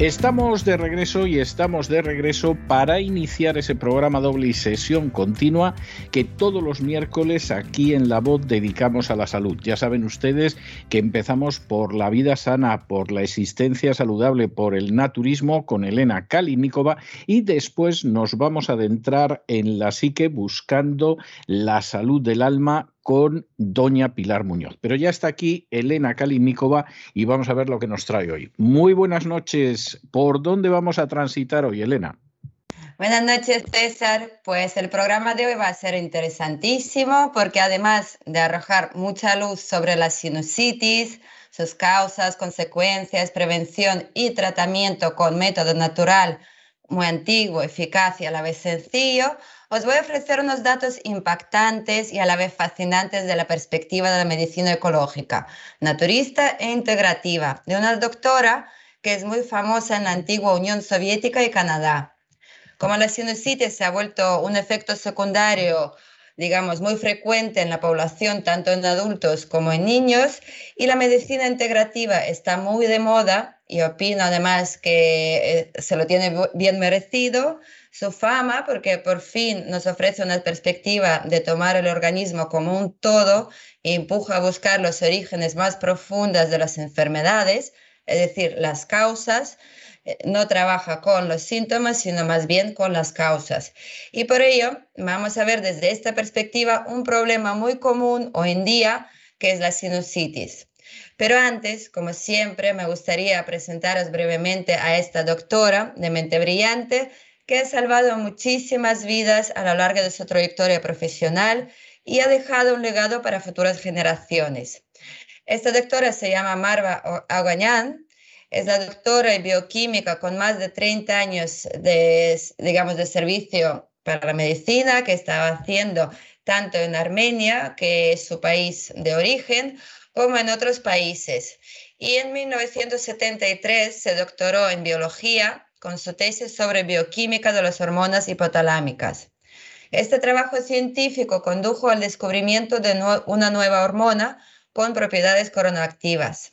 Estamos de regreso y estamos de regreso para iniciar ese programa doble y sesión continua que todos los miércoles aquí en La Voz dedicamos a la salud. Ya saben ustedes que empezamos por la vida sana, por la existencia saludable, por el naturismo con Elena Kalinikova y después nos vamos a adentrar en la psique buscando la salud del alma con doña Pilar Muñoz. Pero ya está aquí Elena Kalimnikova y vamos a ver lo que nos trae hoy. Muy buenas noches. ¿Por dónde vamos a transitar hoy, Elena? Buenas noches, César. Pues el programa de hoy va a ser interesantísimo porque además de arrojar mucha luz sobre la sinusitis, sus causas, consecuencias, prevención y tratamiento con método natural muy antiguo, eficaz y a la vez sencillo, os voy a ofrecer unos datos impactantes y a la vez fascinantes de la perspectiva de la medicina ecológica, naturista e integrativa, de una doctora que es muy famosa en la antigua Unión Soviética y Canadá. Como la sinusitis se ha vuelto un efecto secundario digamos, muy frecuente en la población, tanto en adultos como en niños, y la medicina integrativa está muy de moda y opino además que eh, se lo tiene bien merecido su fama porque por fin nos ofrece una perspectiva de tomar el organismo como un todo e empuja a buscar los orígenes más profundos de las enfermedades, es decir, las causas, no trabaja con los síntomas, sino más bien con las causas. Y por ello, vamos a ver desde esta perspectiva un problema muy común hoy en día, que es la sinusitis. Pero antes, como siempre, me gustaría presentaros brevemente a esta doctora de mente brillante que ha salvado muchísimas vidas a lo largo de su trayectoria profesional y ha dejado un legado para futuras generaciones. Esta doctora se llama Marva Agañán es la doctora en bioquímica con más de 30 años de, digamos, de servicio para la medicina que estaba haciendo tanto en Armenia, que es su país de origen, como en otros países. Y en 1973 se doctoró en biología con su tesis sobre bioquímica de las hormonas hipotalámicas. Este trabajo científico condujo al descubrimiento de una nueva hormona con propiedades coronaactivas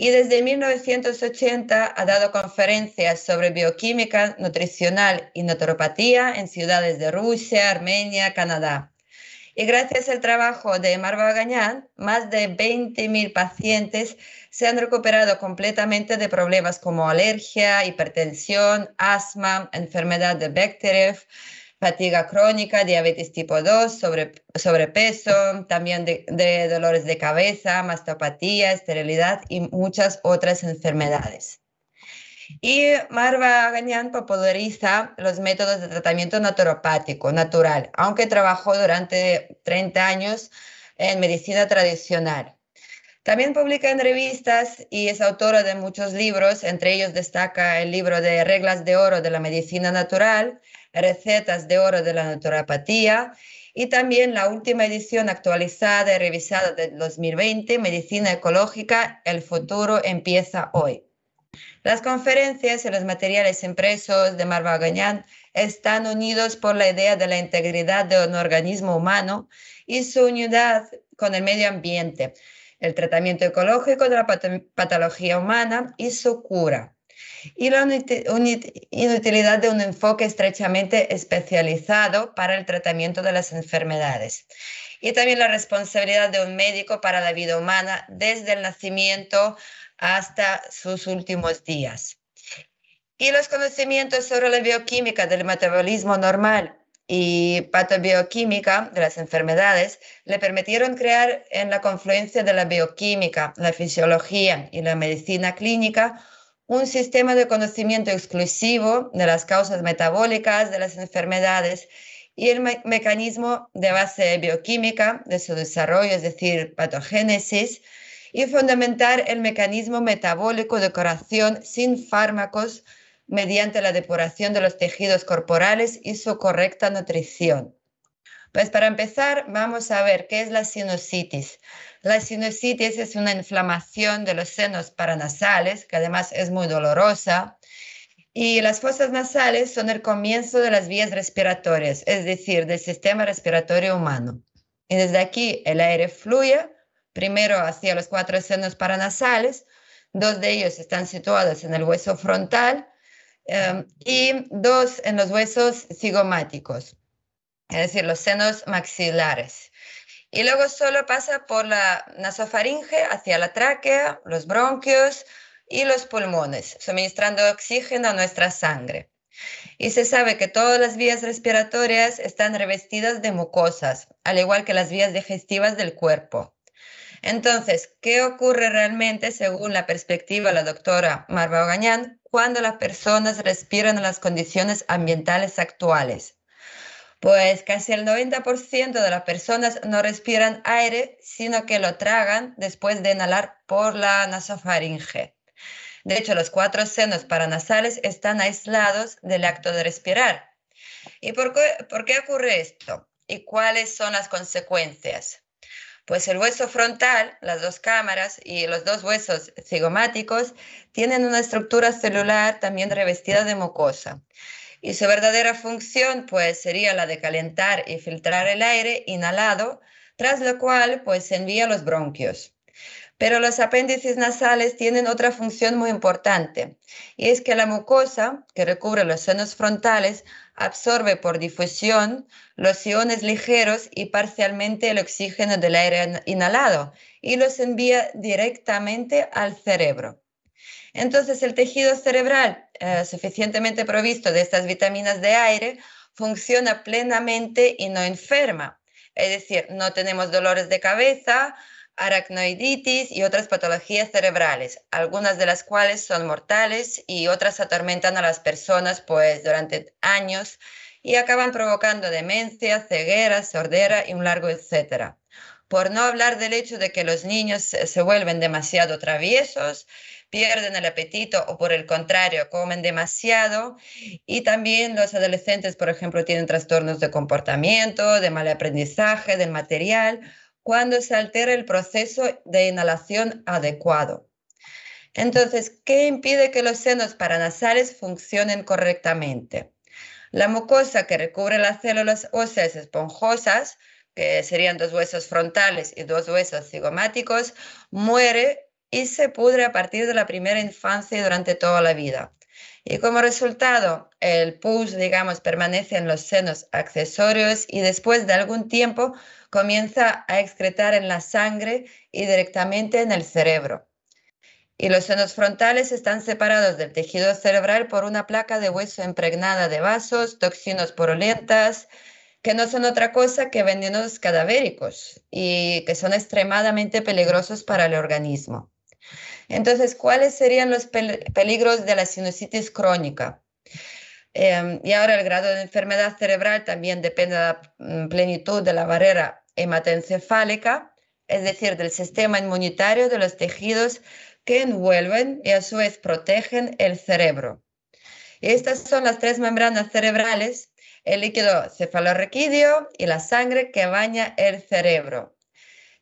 y desde 1980 ha dado conferencias sobre bioquímica nutricional y naturopatía en ciudades de Rusia, Armenia, Canadá. Y gracias al trabajo de Marva Gañán, más de 20.000 pacientes se han recuperado completamente de problemas como alergia, hipertensión, asma, enfermedad de Bechterew, fatiga crónica, diabetes tipo 2, sobre, sobrepeso, también de, dolores de cabeza, mastopatía, esterilidad y muchas otras enfermedades. Y Marva Gañán populariza los métodos de tratamiento naturopático, natural, aunque trabajó durante 30 años en medicina tradicional. También publica en revistas y es autora de muchos libros, entre ellos destaca el libro de Reglas de Oro de la Medicina Natural, Recetas de Oro de la Naturopatía y también la última edición actualizada y revisada de 2020, Medicina Ecológica, El futuro empieza hoy. Las conferencias y los materiales impresos de Marva Gañán están unidos por la idea de la integridad de un organismo humano y su unidad con el medio ambiente, el tratamiento ecológico de la patología humana y su cura y la inutilidad de un enfoque estrechamente especializado para el tratamiento de las enfermedades. Y también la responsabilidad de un médico para la vida humana desde el nacimiento hasta sus últimos días. Y los conocimientos sobre la bioquímica del metabolismo normal y patobioquímica de las enfermedades le permitieron crear en la confluencia de la bioquímica, la fisiología y la medicina clínica un sistema de conocimiento exclusivo de las causas metabólicas de las enfermedades y el mecanismo de base bioquímica de su desarrollo, es decir, patogénesis, y fundamentar el mecanismo metabólico de curación sin fármacos mediante la depuración de los tejidos corporales y su correcta nutrición. Pues para empezar, vamos a ver qué es la sinusitis. La sinusitis es una inflamación de los senos paranasales, que además es muy dolorosa. Y las fosas nasales son el comienzo de las vías respiratorias, es decir, del sistema respiratorio humano. Y desde aquí el aire fluye primero hacia los cuatro senos paranasales, dos de ellos están situados en el hueso frontal Em, y dos en los huesos cigomáticos, es decir, los senos maxilares. Y luego solo pasa por la nasofaringe hacia la tráquea, los bronquios y los pulmones, suministrando oxígeno a nuestra sangre. Y se sabe que todas las vías respiratorias están revestidas de mucosas, al igual que las vías digestivas del cuerpo. Entonces, ¿qué ocurre realmente según la perspectiva de la doctora Marva Ogañán cuando las personas respiran en las condiciones ambientales actuales? Pues casi el 90% de las personas no respiran aire, sino que lo tragan después de inhalar por la nasofaringe. De hecho, los cuatro senos paranasales están aislados del acto de respirar. ¿Y por qué, por qué ocurre esto? ¿Y cuáles son las consecuencias? Pues el hueso frontal, las dos cámaras y los dos huesos cigomáticos tienen una estructura celular también revestida de mucosa. Y su verdadera función pues sería la de calentar y filtrar el aire inhalado, tras lo cual pues se envía a los bronquios. Pero los apéndices nasales tienen otra función muy importante, y es que la mucosa que recubre los senos frontales absorbe por difusión los iones ligeros y parcialmente el oxígeno del aire inhalado y los envía directamente al cerebro. Entonces, el tejido cerebral eh, suficientemente provisto de estas vitaminas de aire funciona plenamente y no enferma. Es decir, no tenemos dolores de cabeza, aracnoiditis y otras patologías cerebrales, algunas de las cuales son mortales y otras atormentan a las personas pues durante años y acaban provocando demencia, ceguera, sordera y un largo etcétera. Por no hablar del hecho de que los niños se vuelven demasiado traviesos, pierden el apetito o por el contrario comen demasiado y también los adolescentes, por ejemplo, tienen trastornos de comportamiento, de mal aprendizaje, del material cuando se altera el proceso de inhalación adecuado. Entonces, ¿qué impide que los senos paranasales funcionen correctamente? La mucosa que recubre las células óseas esponjosas, que serían dos huesos frontales y dos huesos cigomáticos, muere y se pudre a partir de la primera infancia y durante toda la vida. Y como resultado, el pus, digamos, permanece en los senos accesorios y después de algún tiempo comienza a excretar en la sangre y directamente en el cerebro. Y los senos frontales están separados del tejido cerebral por una placa de hueso impregnada de vasos, toxinas porolentas, que no son otra cosa que venenos cadavéricos y que son extremadamente peligrosos para el organismo. Entonces, ¿cuáles serían los peligros de la sinusitis crónica? Em, y ahora el grado de enfermedad cerebral también depende de la mm, plenitud de la barrera hematoencefálica, es decir, del sistema inmunitario de los tejidos que envuelven y a su vez protegen el cerebro. estas son las tres membranas cerebrales, el líquido cefalorraquídeo y la sangre que baña el cerebro.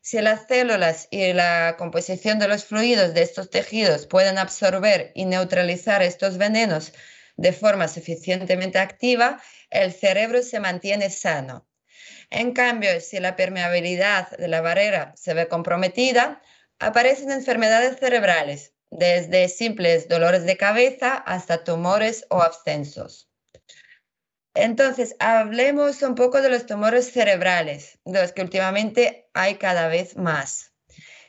Si las células y la composición de los fluidos de estos tejidos pueden absorber y neutralizar estos venenos de forma suficientemente activa, el cerebro se mantiene sano. En cambio, si la permeabilidad de la barrera se ve comprometida, aparecen enfermedades cerebrales, desde simples dolores de cabeza hasta tumores o abscensos. Entonces, hablemos un poco de los tumores cerebrales, de los que últimamente hay cada vez más.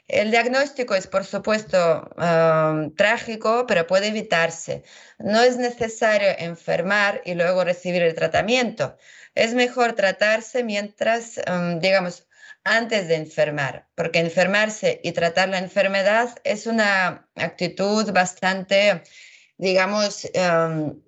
El diagnóstico es, por supuesto, um, trágico, pero puede evitarse. No es necesario enfermar y luego recibir el tratamiento. Es mejor tratarse mientras, um, digamos, antes de enfermar, porque enfermarse y tratar la enfermedad es una actitud bastante, digamos, um,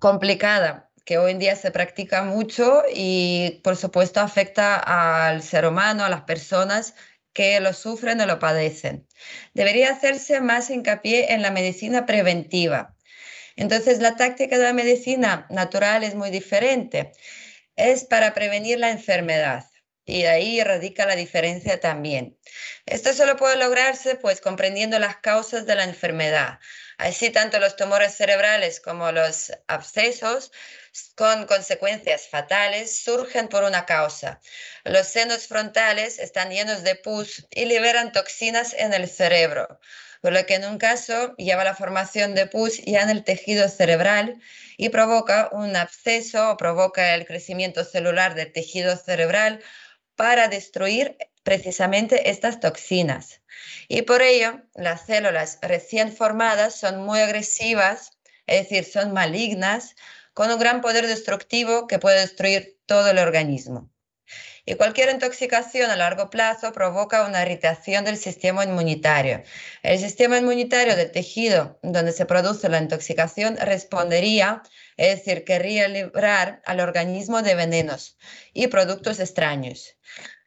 complicada que hoy en día se practica mucho y por supuesto afecta al ser humano, a las personas que lo sufren o lo padecen. Debería hacerse más hincapié en la medicina preventiva. Entonces, la táctica de la medicina natural es muy diferente. Es para prevenir la enfermedad. Y ahí radica la diferencia también. Esto solo puede lograrse pues comprendiendo las causas de la enfermedad. Así tanto los tumores cerebrales como los abscesos con consecuencias fatales surgen por una causa. Los senos frontales están llenos de pus y liberan toxinas en el cerebro, por lo que en un caso lleva la formación de pus ya en el tejido cerebral y provoca un absceso o provoca el crecimiento celular del tejido cerebral para destruir precisamente estas toxinas. Y por ello, las células recién formadas son muy agresivas, es decir, son malignas, con un gran poder destructivo que puede destruir todo el organismo. Y cualquier intoxicación a largo plazo provoca una irritación del sistema inmunitario. El sistema inmunitario del tejido donde se produce la intoxicación respondería, es decir, querría librar al organismo de venenos y productos extraños.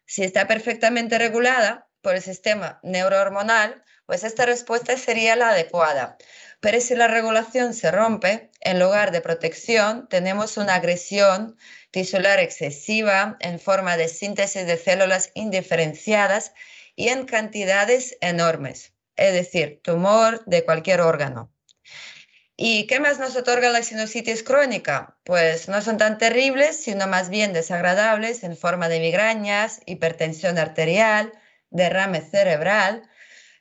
Si está perfectamente regulada por el sistema neurohormonal, pues esta respuesta sería la adecuada. Pero si la regulación se rompe, en lugar de protección, tenemos una agresión tisular excesiva en forma de síntesis de células indiferenciadas y en cantidades enormes, es decir, tumor de cualquier órgano. ¿Y qué más nos otorga la sinusitis crónica? Pues no son tan terribles, sino más bien desagradables en forma de migrañas, hipertensión arterial, derrame cerebral,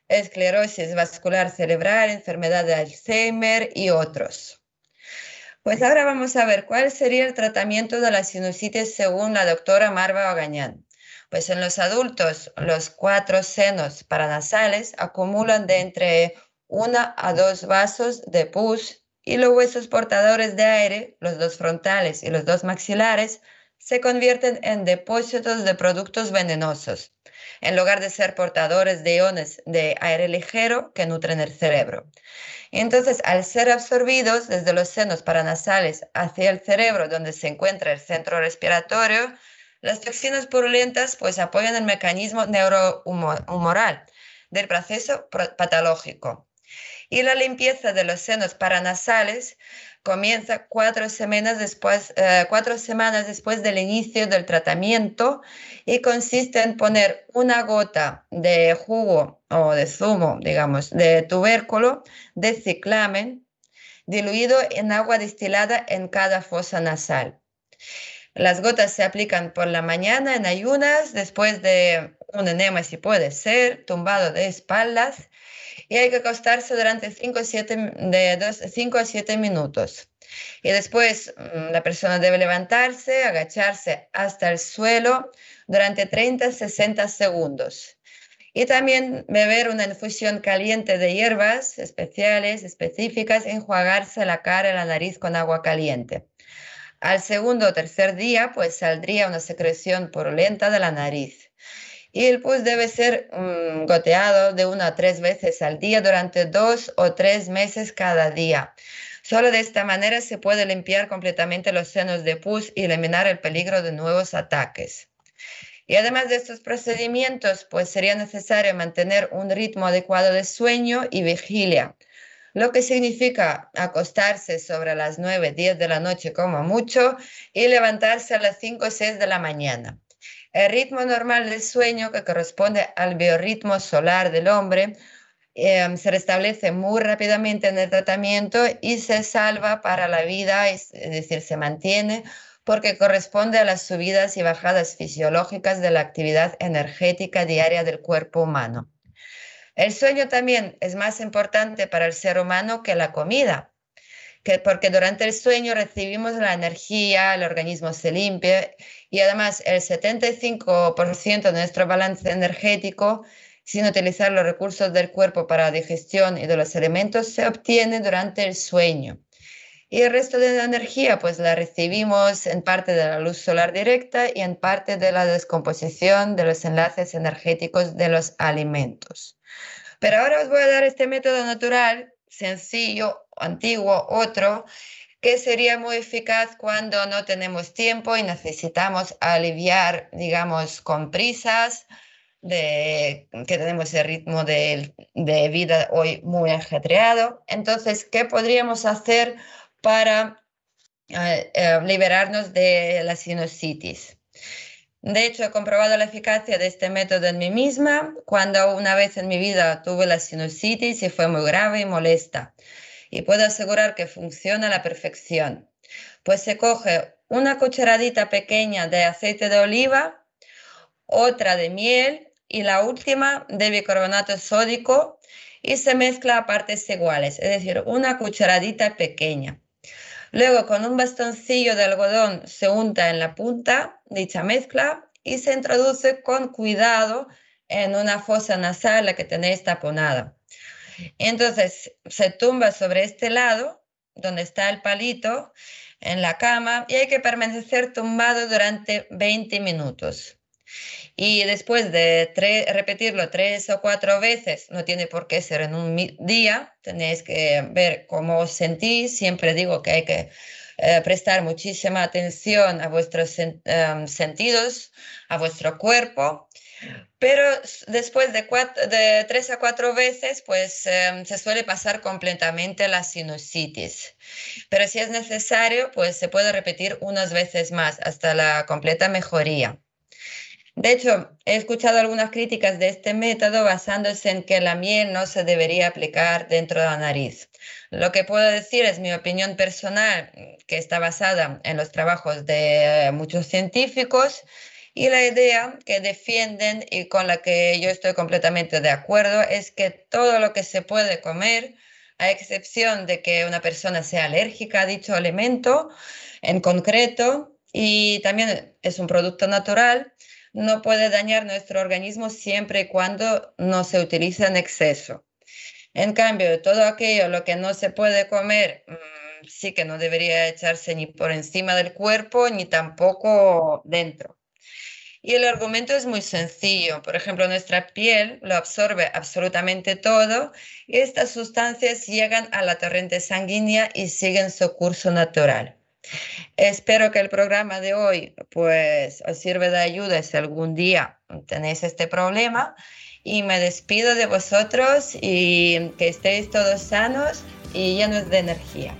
esclerosis vascular cerebral, enfermedad de Alzheimer y otros. Pues ahora vamos a ver cuál sería el tratamiento de la sinusitis según la doctora Marva Agañán. Pues en los adultos, los cuatro senos paranasales acumulan de entre una a dos vasos de pus y los huesos portadores de aire, los dos frontales y los dos maxilares, se convierten en depósitos de productos venenosos en lugar de ser portadores de iones de aire ligero que nutren el cerebro. Entonces, al ser absorbidos desde los senos paranasales hacia el cerebro, donde se encuentra el centro respiratorio, las toxinas purulentas pues apoyan el mecanismo neurohumoral del proceso patológico. Y la limpieza de los senos paranasales comienza cuatro semanas después, eh, cuatro semanas después del inicio del tratamiento y consiste en poner una gota de jugo o de zumo, digamos, de tubérculo de ciclamen diluido en agua destilada en cada fosa nasal. Las gotas se aplican por la mañana en ayunas, después de un enema si puede ser, tumbado de espaldas y hay que acostarse durante 5 a 7 minutos. Y después mm, la persona debe levantarse, agacharse hasta el suelo durante 30 a 60 segundos. Y también beber una infusión caliente de hierbas especiales, específicas, enjuagarse la cara y la nariz con agua caliente. Al segundo o tercer día, pues saldría una secreción purulenta de la nariz y el pus debe ser mm, goteado de una a tres veces al día durante dos o tres meses cada día. Solo de esta manera se puede limpiar completamente los senos de pus y eliminar el peligro de nuevos ataques. Y además de estos procedimientos, pues sería necesario mantener un ritmo adecuado de sueño y vigilia, lo que significa acostarse sobre las 9, 10 de la noche como mucho y levantarse a las 5 o 6 de la mañana. El ritmo normal del sueño, que corresponde al biorritmo solar del hombre, em, se restablece muy rápidamente en el tratamiento y se salva para la vida, es, decir, se mantiene porque corresponde a las subidas y bajadas fisiológicas de la actividad energética diaria del cuerpo humano. El sueño también es más importante para el ser humano que la comida, porque durante el sueño recibimos la energía, el organismo se limpia y además el 75% de nuestro balance energético sin utilizar los recursos del cuerpo para la digestión y de los alimentos se obtiene durante el sueño. Y el resto de la energía, pues la recibimos en parte de la luz solar directa y en parte de la descomposición de los enlaces energéticos de los alimentos. Pero ahora os voy a dar este método natural, sencillo, antiguo, otro, que sería muy eficaz cuando no tenemos tiempo y necesitamos aliviar, digamos, con prisas, de, que tenemos el ritmo de, de vida hoy muy ajetreado. Entonces, ¿qué podríamos hacer para eh, eh, liberarnos de la sinusitis? De hecho, he comprobado la eficacia de este método en mí misma cuando una vez en mi vida tuve la sinusitis y fue muy grave y molesta. Y puedo asegurar que funciona a la perfección. Pues se coge una cucharadita pequeña de aceite de oliva, otra de miel y la última de bicarbonato sódico y se mezcla a partes iguales, es decir, una cucharadita pequeña. Luego con un bastoncillo de algodón se unta en la punta dicha mezcla y se introduce con cuidado en una fosa nasal la que tenéis taponada. Entonces se tumba sobre este lado, donde está el palito, en la cama y hay que permanecer tumbado durante 20 minutos. Y después de repetirlo tres o cuatro veces, no tiene por qué ser en un día, tenéis que ver cómo os sentís. Siempre digo que hay que eh, prestar muchísima atención a vuestros em, sentidos, a vuestro cuerpo. Pero después de, tres a cuatro veces, pues em, se suele pasar completamente la sinusitis. Pero si es necesario, pues se puede repetir unas veces más hasta la completa mejoría. De hecho, he escuchado algunas críticas de este método basándose en que la miel no se debería aplicar dentro de la nariz. Lo que puedo decir es mi opinión personal, que está basada en los trabajos de muchos científicos y la idea que defienden y con la que yo estoy completamente de acuerdo es que todo lo que se puede comer, a excepción de que una persona sea alérgica a dicho alimento en concreto, y también es un producto natural, no puede dañar nuestro organismo siempre y cuando no se utilice en exceso. En cambio, todo aquello lo que no se puede comer, mm, sí que no debería echarse ni por encima del cuerpo ni tampoco dentro. Y el argumento es muy sencillo. Por ejemplo, nuestra piel lo absorbe absolutamente todo y estas sustancias llegan a la torrente sanguínea y siguen su curso natural. Espero que el programa de hoy pues os sirva de ayuda si algún día tenéis este problema y me despido de vosotros y que estéis todos sanos y llenos de energía.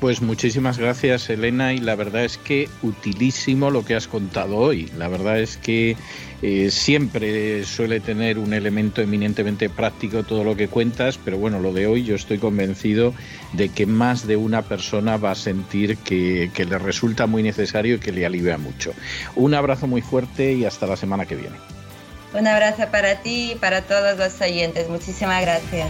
Pues muchísimas gracias Elena y la verdad es que utilísimo lo que has contado hoy. La verdad es que eh, siempre suele tener un elemento eminentemente práctico todo lo que cuentas, pero bueno, lo de hoy yo estoy convencido de que más de una persona va a sentir que, que le resulta muy necesario y que le alivia mucho. Un abrazo muy fuerte y hasta la semana que viene. Un abrazo para ti y para todos los oyentes. Muchísimas gracias.